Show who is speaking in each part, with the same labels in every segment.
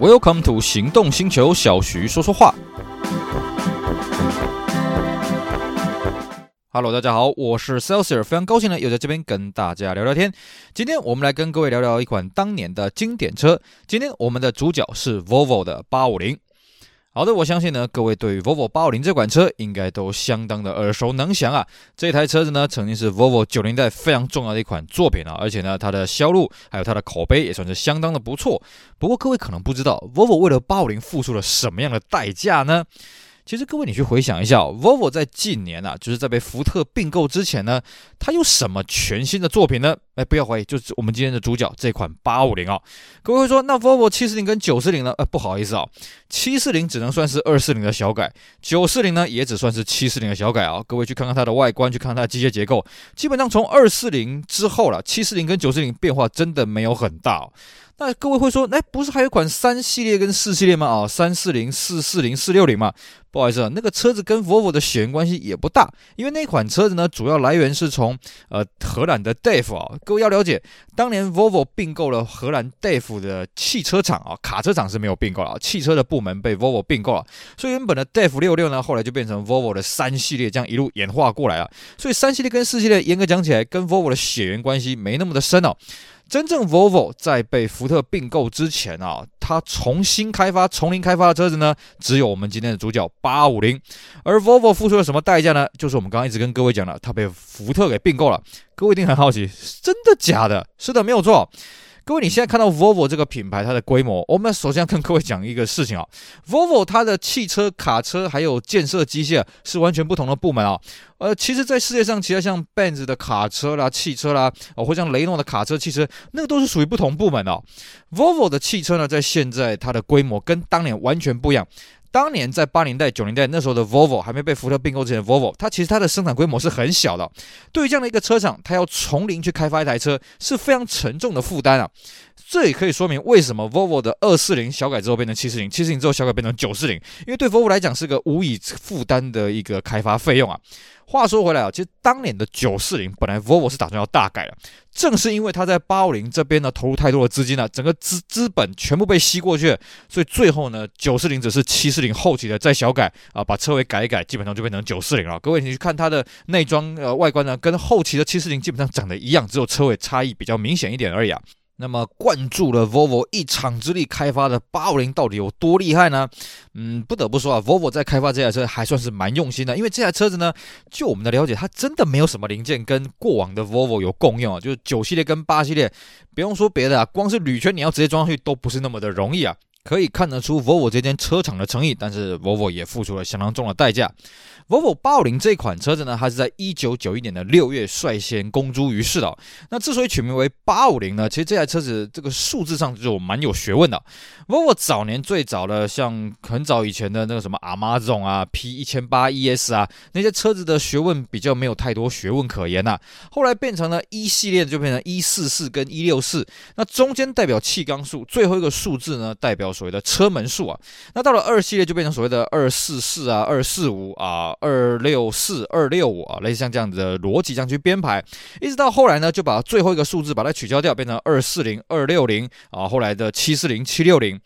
Speaker 1: Welcome to 行动星球，小徐说说话。Hello，大家好，我是 Celsior，非常高兴呢，又在这边跟大家聊聊天。今天我们来跟各位聊聊一款当年的经典车。今天我们的主角是 Volvo 的八五零。好的，我相信呢，各位对于 Volvo 八五零这款车应该都相当的耳熟能详啊。这台车子呢，曾经是 Volvo 九零代非常重要的一款作品啊，而且呢，它的销路还有它的口碑也算是相当的不错。不过各位可能不知道，Volvo 为了850付出了什么样的代价呢？其实各位，你去回想一下，Volvo 在近年啊，就是在被福特并购之前呢，它有什么全新的作品呢？哎，不要怀疑，就是我们今天的主角这款八五零啊。各位会说，那 Volvo 七四零跟九四零呢？呃，不好意思啊，七四零只能算是二四零的小改，九四零呢也只算是七四零的小改啊。各位去看看它的外观，去看看它的机械结构，基本上从二四零之后了，七四零跟九四零变化真的没有很大哦。那各位会说，哎，不是还有款三系列跟四系列吗？啊，三四零、四四零、四六零嘛。不好意思啊，那个车子跟 Volvo 的血缘关系也不大，因为那款车子呢，主要来源是从呃荷兰的 DAF 啊。各位要了解，当年 Volvo 并购了荷兰 DAF 的汽车厂啊，卡车厂是没有并购了，汽车的部门被 Volvo 并购了，所以原本的 DAF 六六呢，后来就变成 Volvo 的三系列，这样一路演化过来了。所以三系列跟四系列严格讲起来，跟 Volvo 的血缘关系没那么的深哦。真正 Volvo 在被福特并购之前啊，它重新开发、从零开发的车子呢，只有我们今天的主角八五零。而 Volvo 付出了什么代价呢？就是我们刚刚一直跟各位讲的，它被福特给并购了。各位一定很好奇，真的假的？是的，没有错。各位，你现在看到 Volvo 这个品牌，它的规模，我们首先要跟各位讲一个事情啊，Volvo 它的汽车、卡车还有建设机械是完全不同的部门啊。呃，其实，在世界上，其他像 Benz 的卡车啦、汽车啦，哦，或像雷诺的卡车、汽车，那个都是属于不同部门的。Volvo 的汽车呢，在现在它的规模跟当年完全不一样。当年在八零代、九零代那时候的 Volvo 还没被福特并购之前 Volvo，它其实它的生产规模是很小的。对于这样的一个车厂，它要从零去开发一台车是非常沉重的负担啊。这也可以说明为什么 Volvo 的二四零小改之后变成七四零，七四零之后小改变成九四零，因为对 Volvo 来讲是个无以负担的一个开发费用啊。话说回来啊，其实当年的九四零本来 Volvo 是打算要大改的，正是因为他在八五零这边呢投入太多的资金了，整个资资本全部被吸过去，所以最后呢九四零只是七四零后期的再小改啊，把车尾改一改，基本上就变成九四零了。各位你去看它的内装呃外观呢，跟后期的七四零基本上长得一样，只有车尾差异比较明显一点而已啊。那么灌注了 Volvo 一场之力开发的850到底有多厉害呢？嗯，不得不说啊，Volvo 在开发这台车还算是蛮用心的。因为这台车子呢，就我们的了解，它真的没有什么零件跟过往的 Volvo 有共用啊。就是九系列跟八系列，不用说别的啊，光是铝圈你要直接装上去都不是那么的容易啊。可以看得出 Volvo 这间车厂的诚意，但是 Volvo 也付出了相当重的代价。Volvo 850这款车子呢，它是在一九九一年的六月率先公诸于世的。那之所以取名为850呢，其实这台车子这个数字上就蛮有学问的。Volvo 早年最早的像很早以前的那个什么 Amazon 啊、P 一千八 ES 啊那些车子的学问比较没有太多学问可言呐、后来变成了一系列就变成一四四跟一六四，那中间代表气缸数，最后一个数字呢代表。所谓的车门数啊，那到了二系列就变成所谓的二四四啊、二四五啊、二六四、二六五啊，类似像这样子的逻辑这样去编排，一直到后来呢，就把最后一个数字把它取消掉，变成二四零、二六零啊，后来的七四零、七六零。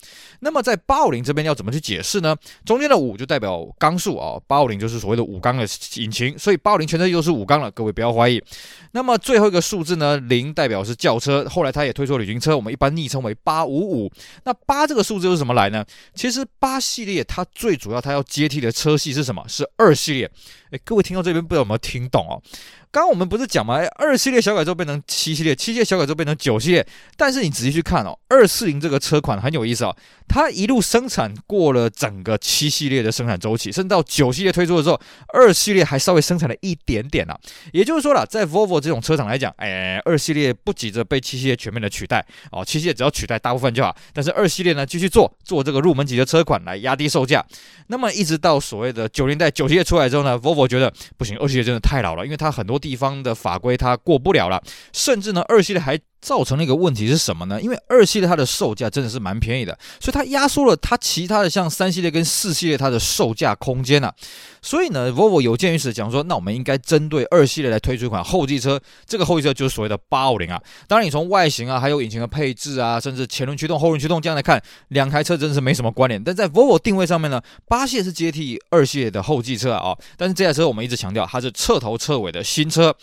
Speaker 1: 那么在八五零这边要怎么去解释呢？中间的五就代表缸数啊，八五零就是所谓的五缸的引擎，所以八五零全车又是五缸了，各位不要怀疑。那么最后一个数字呢，零代表是轿车，后来它也推出旅行车，我们一般昵称为八五五。那八这个数字。这是什么来呢？其实八系列它最主要它要接替的车系是什么？是二系列。诶，各位听到这边不知道有没有听懂哦？刚刚我们不是讲吗？二系列小改之后变成七系列，七系列小改之后变成九系列。但是你仔细去看哦，二四零这个车款很有意思哦，它一路生产过了整个七系列的生产周期，甚至到九系列推出的时候，二系列还稍微生产了一点点啊。也就是说了，在 Volvo 这种车厂来讲，哎，二系列不急着被七系列全面的取代哦，七系列只要取代大部分就好。但是二系列呢，继续去做做这个入门级的车款来压低售价。那么一直到所谓的九零代九系列出来之后呢，Volvo 觉得不行，二系列真的太老了，因为它很多。地方的法规它过不了了，甚至呢，二系列还造成了一个问题是什么呢？因为二系列它的售价真的是蛮便宜的，所以它压缩了它其他的像三系列跟四系列它的售价空间啊。所以呢，Volvo 有鉴于此讲说，那我们应该针对二系列来推出一款后继车。这个后继车就是所谓的八五零啊。当然，你从外形啊，还有引擎的配置啊，甚至前轮驱动、后轮驱动这样来看，两台车真的是没什么关联。但在 Volvo 定位上面呢，八系列是接替二系列的后继车啊、但是这台车我们一直强调，它是彻头彻尾的新车。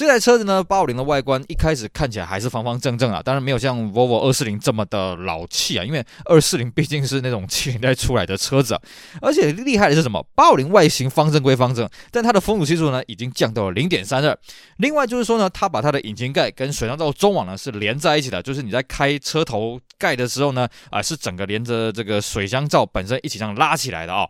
Speaker 1: 这台车子呢，八五零的外观一开始看起来还是方方正正啊，当然没有像 Volvo 二四零这么的老气啊，因为二四零毕竟是那种七零代出来的车子啊。而且厉害的是什么？八五零外形方正归方正，但它的风阻系数呢已经降到了零点三二。另外就是说呢，它把它的引擎盖跟水箱罩中网呢是连在一起的，就是你在开车头盖的时候呢，啊是整个连着这个水箱罩本身一起这样拉起来的啊、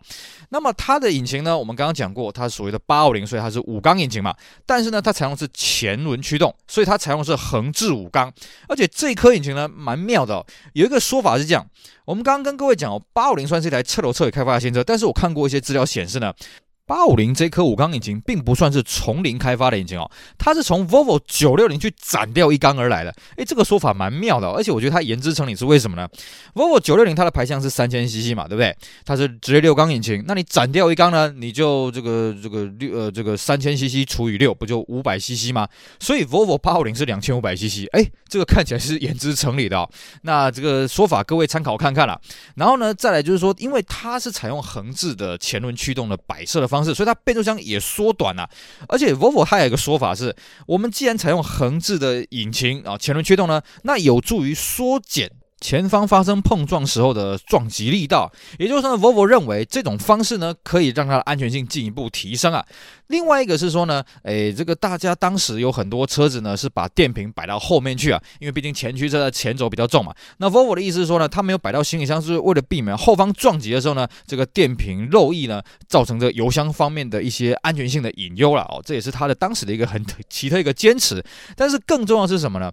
Speaker 1: 那么它的引擎呢，我们刚刚讲过，它是所谓的八五零，所以它是五缸引擎嘛，但是呢，它采用是前轮驱动，所以它采用的是横置五缸，而且这颗引擎呢蛮妙的。有一个说法是这样，我们刚刚跟各位讲哦，八五零算是一台彻头彻尾开发的新车，但是我看过一些资料显示呢。八五零这颗五缸引擎并不算是从零开发的引擎哦，它是从 Volvo 九六零去斩掉一缸而来的。诶，这个说法蛮妙的哦，而且我觉得它言之成理是为什么呢？Volvo 九六零它的排量是三千 CC 嘛，对不对？它是直列六缸引擎，那你斩掉一缸呢？你就这个这个六呃这个三千 CC 除以六，不就五百 CC 吗？所以 Volvo 八五零是两千五百 CC。诶，这个看起来是言之成理的哦。那这个说法各位参考看看啦。然后呢，再来就是说，因为它是采用横置的前轮驱动的摆设的方式，所以它变速箱也缩短了，而且 Volvo 还有一个说法是，我们既然采用横置的引擎啊，前轮驱动呢，那有助于缩减。前方发生碰撞时候的撞击力道，也就是说呢，Volvo 认为这种方式呢，可以让它的安全性进一步提升啊。另外一个是说呢，诶，这个大家当时有很多车子呢是把电瓶摆到后面去啊，因为毕竟前驱车的前轴比较重嘛。那 Volvo 的意思是说呢，它没有摆到行李箱，是为了避免后方撞击的时候呢，这个电瓶漏液呢，造成这个油箱方面的一些安全性的隐忧了哦。这也是它的当时的一个很奇特一个坚持。但是更重要是什么呢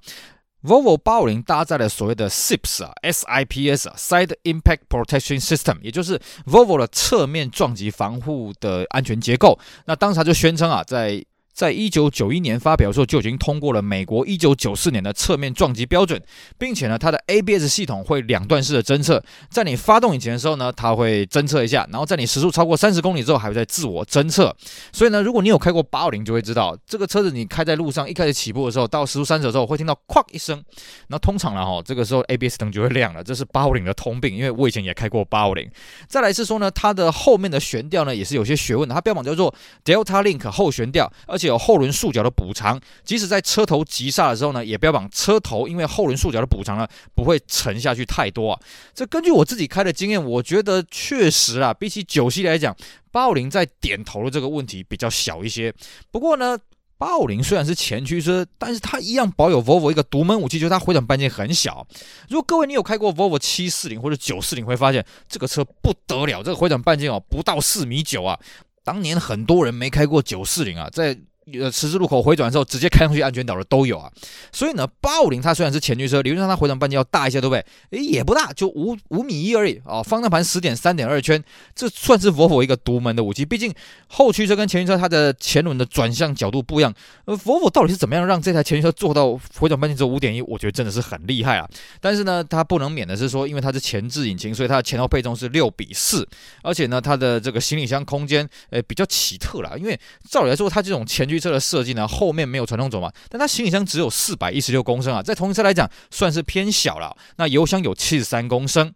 Speaker 1: ？Volvo 八五零搭载了所谓的 SIPS 啊，SIPS 啊，Side Impact Protection System，也就是 Volvo 的侧面撞击防护的安全结构。那当时他就宣称啊，在在一九九一年发表的时候就已经通过了美国一九九四年的侧面撞击标准，并且呢，它的 ABS 系统会两段式的侦测，在你发动引擎的时候呢，它会侦测一下，然后在你时速超过三十公里之后，还会再自我侦测。所以呢，如果你有开过八五零，就会知道这个车子你开在路上，一开始起步的时候，到时速三十的时候，会听到哐一声，那通常了哈，这个时候 ABS 灯就会亮了，这是八五零的通病，因为我以前也开过八五零。再来是说呢，它的后面的悬吊呢，也是有些学问的，它标榜叫做 Delta Link 后悬吊，而且有后轮束角的补偿，即使在车头急刹的时候呢，也标榜车头因为后轮束角的补偿呢，不会沉下去太多啊。这根据我自己开的经验，我觉得确实啊，比起九系来讲，八五零在点头的这个问题比较小一些。不过呢，八五零虽然是前驱车，但是它一样保有 Volvo 一个独门武器，就是它回转半径很小。如果各位你有开过 Volvo 七四零或者九四零，会发现这个车不得了，这个回转半径哦不到四米九啊。当年很多人没开过九四零啊，在呃，十字路口回转的时候，直接开上去安全岛的都有啊。所以呢，八五零它虽然是前驱车，理论上它回转半径要大一些，对不对？诶，也不大，就五五米一而已啊。方向盘十点三点二圈，这算是 Volvo 一个独门的武器。毕竟后驱车跟前驱车它的前轮的转向角度不一样。呃，Volvo 到底是怎么样让这台前驱车做到回转半径只有五点一？我觉得真的是很厉害啊。但是呢，它不能免的是说，因为它是前置引擎，所以它的前后配重是六比四，而且呢，它的这个行李箱空间呃比较奇特啦。因为照理来说，它这种前驱车的设计呢，后面没有传动轴嘛，但它行李箱只有四百一十六公升啊，在同一车来讲算是偏小了。那油箱有七十三公升，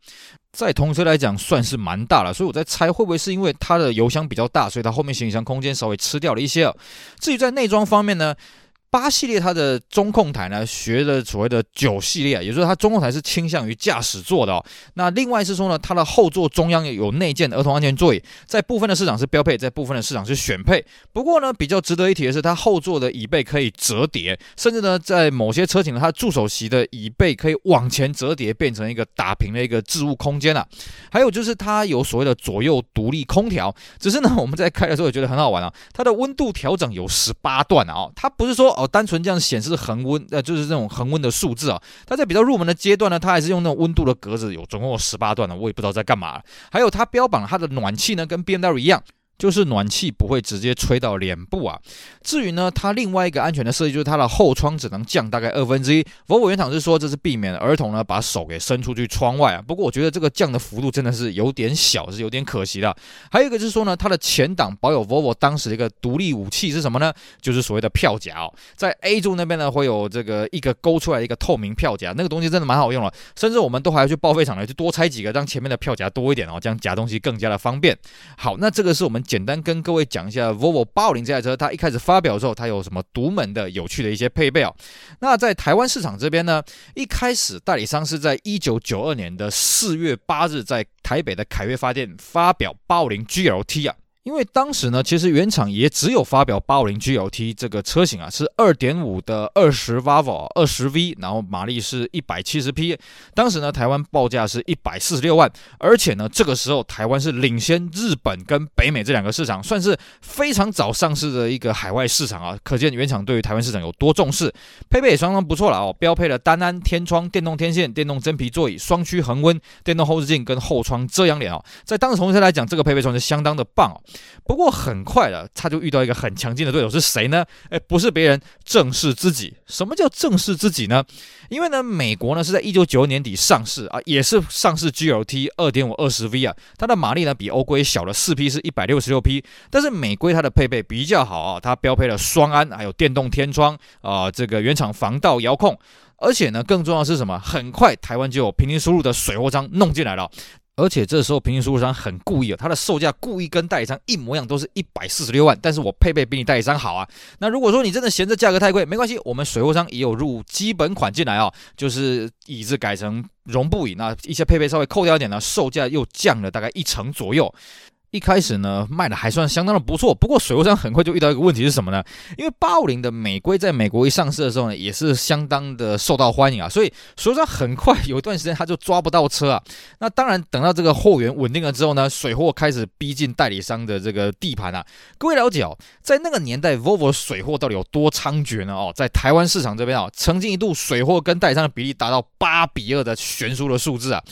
Speaker 1: 在同车来讲算是蛮大了。所以我在猜，会不会是因为它的油箱比较大，所以它后面行李箱空间稍微吃掉了一些？至于在内装方面呢？八系列它的中控台呢，学的所谓的九系列啊，也就是说它中控台是倾向于驾驶座的哦。那另外是说呢，它的后座中央有内建的儿童安全座椅，在部分的市场是标配，在部分的市场是选配。不过呢，比较值得一提的是，它后座的椅背可以折叠，甚至呢，在某些车型呢，它助手席的椅背可以往前折叠，变成一个打平的一个置物空间啊。还有就是它有所谓的左右独立空调，只是呢，我们在开的时候也觉得很好玩啊。它的温度调整有十八段啊，它不是说。哦，单纯这样显示恒温，呃，就是这种恒温的数字啊。它在比较入门的阶段呢，它还是用那种温度的格子，有总共有十八段的，我也不知道在干嘛。还有它标榜它的暖气呢，跟 BMW 一样。就是暖气不会直接吹到脸部啊。至于呢，它另外一个安全的设计就是它的后窗只能降大概二分之一。Volvo 原厂是说这是避免儿童呢把手给伸出去窗外啊。不过我觉得这个降的幅度真的是有点小，是有点可惜的。还有一个就是说呢，它的前挡保有 Volvo 当时的一个独立武器是什么呢？就是所谓的票夹哦，在 A 柱那边呢会有这个一个勾出来一个透明票夹，那个东西真的蛮好用了，甚至我们都还要去报废厂来去多拆几个，让前面的票夹多一点哦，这样夹东西更加的方便。好，那这个是我们简单跟各位讲一下 Volvo 八五零这台车，它一开始发表的时候，它有什么独门的有趣的一些配备哦。那在台湾市场这边呢，一开始代理商是在一九九二年的四月八日，在台北的凯悦发电发表八五零 GLT 啊。因为当时呢，其实原厂也只有发表 850GLT 这个车型啊，是二点五的二十 VAVO 二十 V，然后马力是一百七十匹。当时呢，台湾报价是一百四十六万，而且呢，这个时候台湾是领先日本跟北美这两个市场，算是非常早上市的一个海外市场啊。可见原厂对于台湾市场有多重视，配备也相当不错了哦，标配了单安天窗、电动天线、电动真皮座椅、双区恒温、电动后视镜跟后窗遮阳帘哦。在当时同学来讲，这个配备算是相当的棒哦。不过很快的，他就遇到一个很强劲的对手，是谁呢？哎，不是别人，正是自己。什么叫正是自己呢？因为呢，美国呢是在一九九二年底上市啊，也是上市 GLT 二点五二十 V 啊，它的马力呢比欧规小了四匹，是一百六十六匹。但是美规它的配备比较好啊，它标配了双安，还有电动天窗啊，这个原厂防盗遥控，而且呢，更重要的是什么？很快台湾就有平行输入的水货商弄进来了。而且这时候平行输入商很故意啊，它的售价故意跟代理商一模一样，都是一百四十六万，但是我配备比你代理商好啊。那如果说你真的嫌这价格太贵，没关系，我们水货商也有入基本款进来啊，就是椅子改成绒布椅，那一些配备稍微扣掉一点呢，售价又降了大概一成左右。一开始呢，卖的还算相当的不错，不过水货商很快就遇到一个问题是什么呢？因为八五零的美规在美国一上市的时候呢，也是相当的受到欢迎啊，所以水货商很快有一段时间他就抓不到车啊。那当然，等到这个货源稳定了之后呢，水货开始逼近代理商的这个地盘啊。各位了解哦，在那个年代，Volvo 水货到底有多猖獗呢？哦，在台湾市场这边啊，曾经一度水货跟代理商的比例达到八比二的悬殊的数字啊。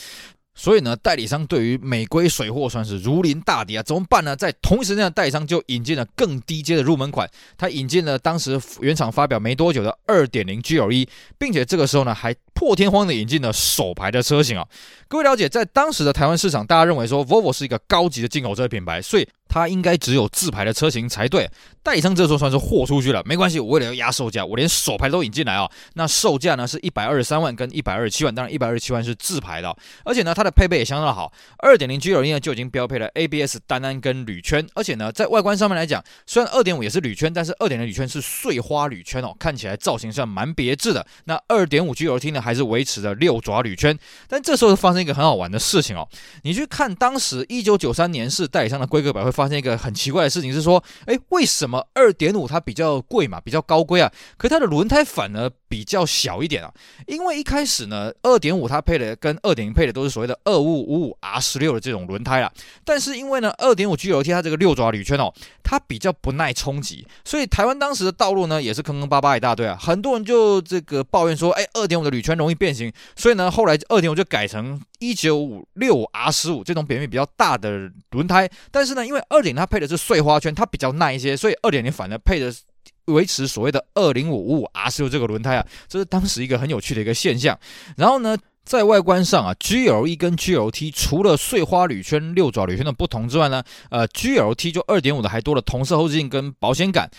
Speaker 1: 所以呢，代理商对于美规水货算是如临大敌啊！怎么办呢？在同一时间，代理商就引进了更低阶的入门款，他引进了当时原厂发表没多久的二点零 GLE，并且这个时候呢，还破天荒的引进了首排的车型啊！各位了解，在当时的台湾市场，大家认为说 Volvo 是一个高级的进口车品牌，所以它应该只有自排的车型才对。代理商这时候算是豁出去了，没关系，我为了要压售价，我连手排都引进来啊。那售价呢是一百二十三万跟一百二十七万，当然一百二十七万是自排的，而且呢它的配备也相当的好。二点零 GLE 呢就已经标配了 ABS 单安跟铝圈，而且呢在外观上面来讲，虽然二点五也是铝圈，但是二点零铝圈是碎花铝圈哦，看起来造型上蛮别致的。那二点五 GLT 呢还是维持着六爪铝圈，但这时候发生一个很好玩的事情哦，你去看当时一九九三年式代理商的规格表，会发现一个很奇怪的事情，是说，哎，为什么二点五它比较贵嘛，比较高规啊，可它的轮胎反而比较小一点啊？因为一开始呢，二点五它配的跟二点零配的都是所谓的二五五五 R 十六的这种轮胎啊，但是因为呢，二点五 GLT 它这个六爪铝圈哦，它比较不耐冲击，所以台湾当时的道路呢也是坑坑巴巴一大堆啊，很多人就这个抱怨说，哎，二点五的铝圈容易变形，所以呢，后来二点五就改成。一九五六 R 十五这种扁面比较大的轮胎，但是呢，因为二点零它配的是碎花圈，它比较耐一些，所以二点零反而配的维持所谓的二零五五 R 十六这个轮胎啊，这是当时一个很有趣的一个现象。然后呢，在外观上啊，GLE 跟 GLT 除了碎花铝圈、六爪铝圈的不同之外呢，呃，GLT 就二点五的还多了同色后视镜跟保险杆。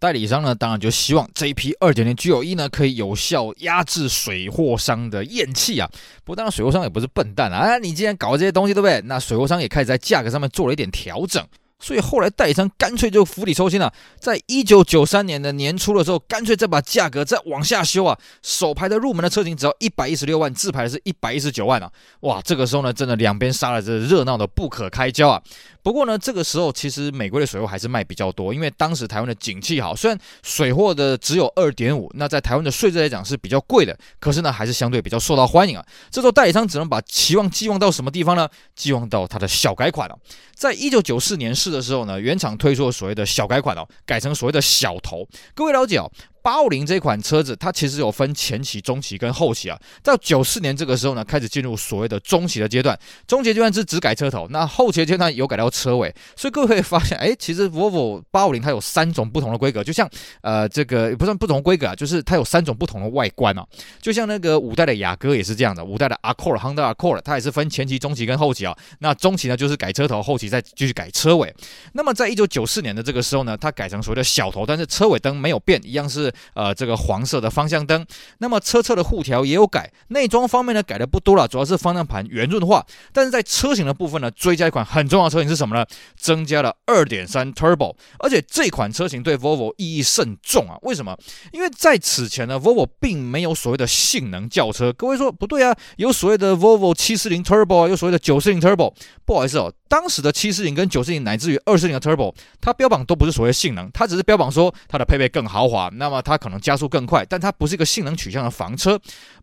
Speaker 1: 代理商呢，当然就希望这一批二点零 GLE 呢，可以有效压制水货商的厌弃啊。不过当然，水货商也不是笨蛋啊，啊，你既然搞这些东西，对不对？那水货商也开始在价格上面做了一点调整。所以后来代理商干脆就釜底抽薪了，在一九九三年的年初的时候，干脆再把价格再往下修啊。首排的入门的车型只要一百一十六万，自排是一百一十九万啊。哇，这个时候呢，真的两边杀了，这热闹的不可开交啊。不过呢，这个时候其实美国的水货还是卖比较多，因为当时台湾的景气好，虽然水货的只有二点五，那在台湾的税制来讲是比较贵的，可是呢，还是相对比较受到欢迎啊。这时候代理商只能把期望寄望到什么地方呢？寄望到它的小改款了，在一九九四年试的时候呢，原厂推出了所谓的小改款哦，改成所谓的小头。各位了解哦。八五零这款车子，它其实有分前期、中期跟后期啊。到九四年这个时候呢，开始进入所谓的中期的阶段。中期阶段是只改车头，那后期阶段有改到车尾。所以各位可以发现，哎，其实 Volvo 八五零它有三种不同的规格，就像呃这个也不算不同规格啊，就是它有三种不同的外观啊。就像那个五代的雅阁也是这样的，五代的 Accord Honda Accord 它也是分前期、中期跟后期啊。那中期呢就是改车头，后期再继续改车尾。那么在一九九四年的这个时候呢，它改成所谓的小头，但是车尾灯没有变，一样是呃这个黄色的方向灯。那么车侧的护条也有改，内装方面呢改的不多了，主要是方向盘圆润化。但是在车型的部分呢，追加一款很重要的车型是什么呢？增加了二点三 Turbo，而且这款车型对 Volvo 意义甚重啊。为什么？因为在此前呢，Volvo 并没有所谓的性能轿车。各位说不对啊，有所谓的 Volvo 七四零 Turbo，有所谓的九四零 Turbo。不好意思哦，当时的七四零跟九四零乃至于二四零的 Turbo，它标榜都不是所谓性能，它只是标榜说它的配备更豪华，那么它可能加速更快，但它不是一个性能取向的房车。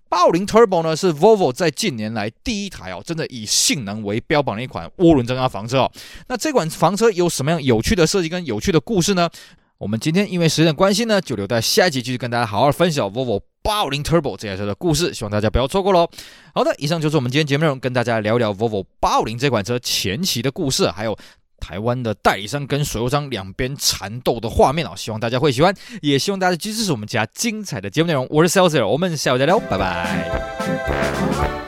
Speaker 1: 八五零 Turbo 呢是 Volvo 在近年来第一台哦，真的以性能为标榜的一款涡轮增压房车哦。那这款房车有什么样有趣的设计跟有趣的故事呢？我们今天因为时间关系呢，就留在下一集继续跟大家好好分享 Volvo 八五零 Turbo 这台车的故事，希望大家不要错过喽。好的，以上就是我们今天节目内容，跟大家聊聊 Volvo 八五零这款车前期的故事，还有台湾的代理商跟水货商两边缠斗的画面哦。希望大家会喜欢，也希望大家继续支持我们家精彩的节目内容。我是 Celsius，我们下回再聊，拜拜。